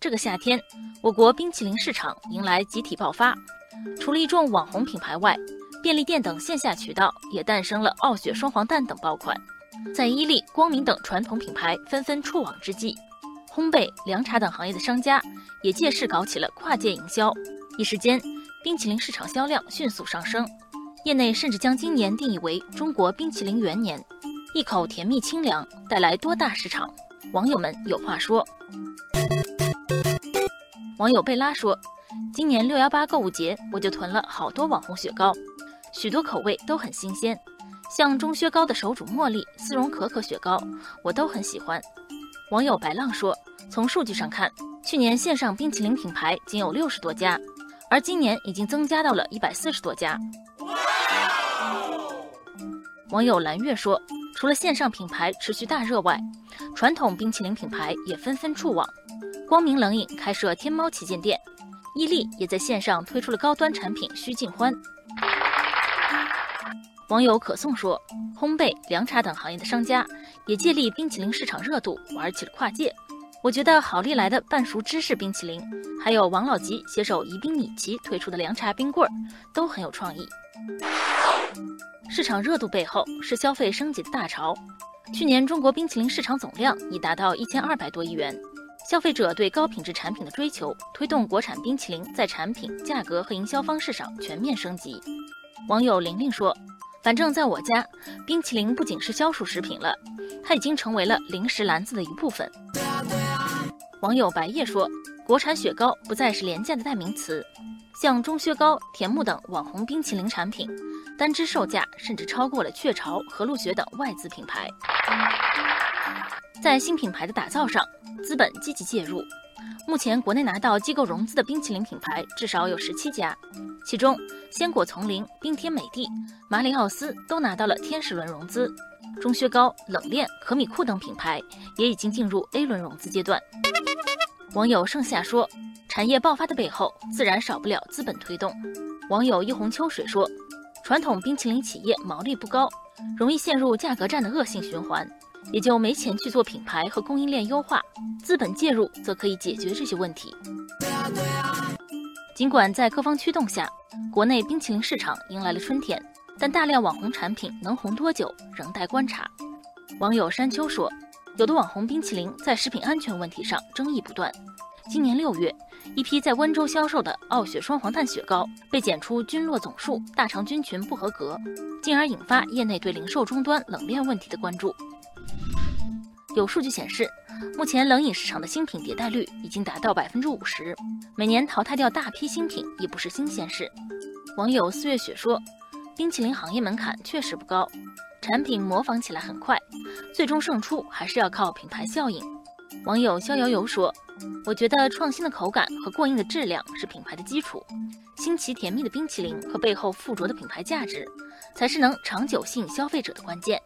这个夏天，我国冰淇淋市场迎来集体爆发。除了一众网红品牌外，便利店等线下渠道也诞生了傲雪双黄蛋等爆款。在伊利、光明等传统品牌纷纷触网之际，烘焙、凉茶等行业的商家也借势搞起了跨界营销。一时间，冰淇淋市场销量迅速上升，业内甚至将今年定义为中国冰淇淋元年。一口甜蜜清凉，带来多大市场？网友们有话说。网友贝拉说：“今年六幺八购物节，我就囤了好多网红雪糕，许多口味都很新鲜，像钟薛高的手煮茉莉、丝绒可可雪糕，我都很喜欢。”网友白浪说：“从数据上看，去年线上冰淇淋品牌仅有六十多家，而今年已经增加到了一百四十多家。”网友蓝月说：“除了线上品牌持续大热外，传统冰淇淋品牌也纷纷触网。”光明冷饮开设天猫旗舰店，伊利也在线上推出了高端产品须尽欢。网友可颂说，烘焙、凉茶等行业的商家也借力冰淇淋市场热度，玩起了跨界。我觉得好利来的半熟芝士冰淇淋，还有王老吉携手宜宾米奇推出的凉茶冰棍儿，都很有创意。市场热度背后是消费升级的大潮。去年中国冰淇淋市场总量已达到一千二百多亿元。消费者对高品质产品的追求，推动国产冰淇淋在产品、价格和营销方式上全面升级。网友玲玲说：“反正在我家，冰淇淋不仅是消暑食品了，它已经成为了零食篮子的一部分。”网友白夜说：“国产雪糕不再是廉价的代名词，像钟薛高、甜木等网红冰淇淋产品，单支售价甚至超过了雀巢、和路雪等外资品牌。”在新品牌的打造上，资本积极介入。目前，国内拿到机构融资的冰淇淋品牌至少有十七家，其中鲜果丛林、冰天美地、马里奥斯都拿到了天使轮融资，钟薛高、冷链、可米库等品牌也已经进入 A 轮融资阶段。网友盛夏说：“产业爆发的背后，自然少不了资本推动。”网友一泓秋水说：“传统冰淇淋企业毛利不高，容易陷入价格战的恶性循环。”也就没钱去做品牌和供应链优化，资本介入则可以解决这些问题。尽管在各方驱动下，国内冰淇淋市场迎来了春天，但大量网红产品能红多久，仍待观察。网友山丘说，有的网红冰淇淋在食品安全问题上争议不断。今年六月，一批在温州销售的傲雪双黄蛋雪糕被检出菌落总数、大肠菌群不合格，进而引发业内对零售终端冷链问题的关注。有数据显示，目前冷饮市场的新品迭代率已经达到百分之五十，每年淘汰掉大批新品也不是新鲜事。网友四月雪说：“冰淇淋行业门槛确实不高，产品模仿起来很快，最终胜出还是要靠品牌效应。”网友逍遥游说：“我觉得创新的口感和过硬的质量是品牌的基础，新奇甜蜜的冰淇淋和背后附着的品牌价值，才是能长久吸引消费者的关键。”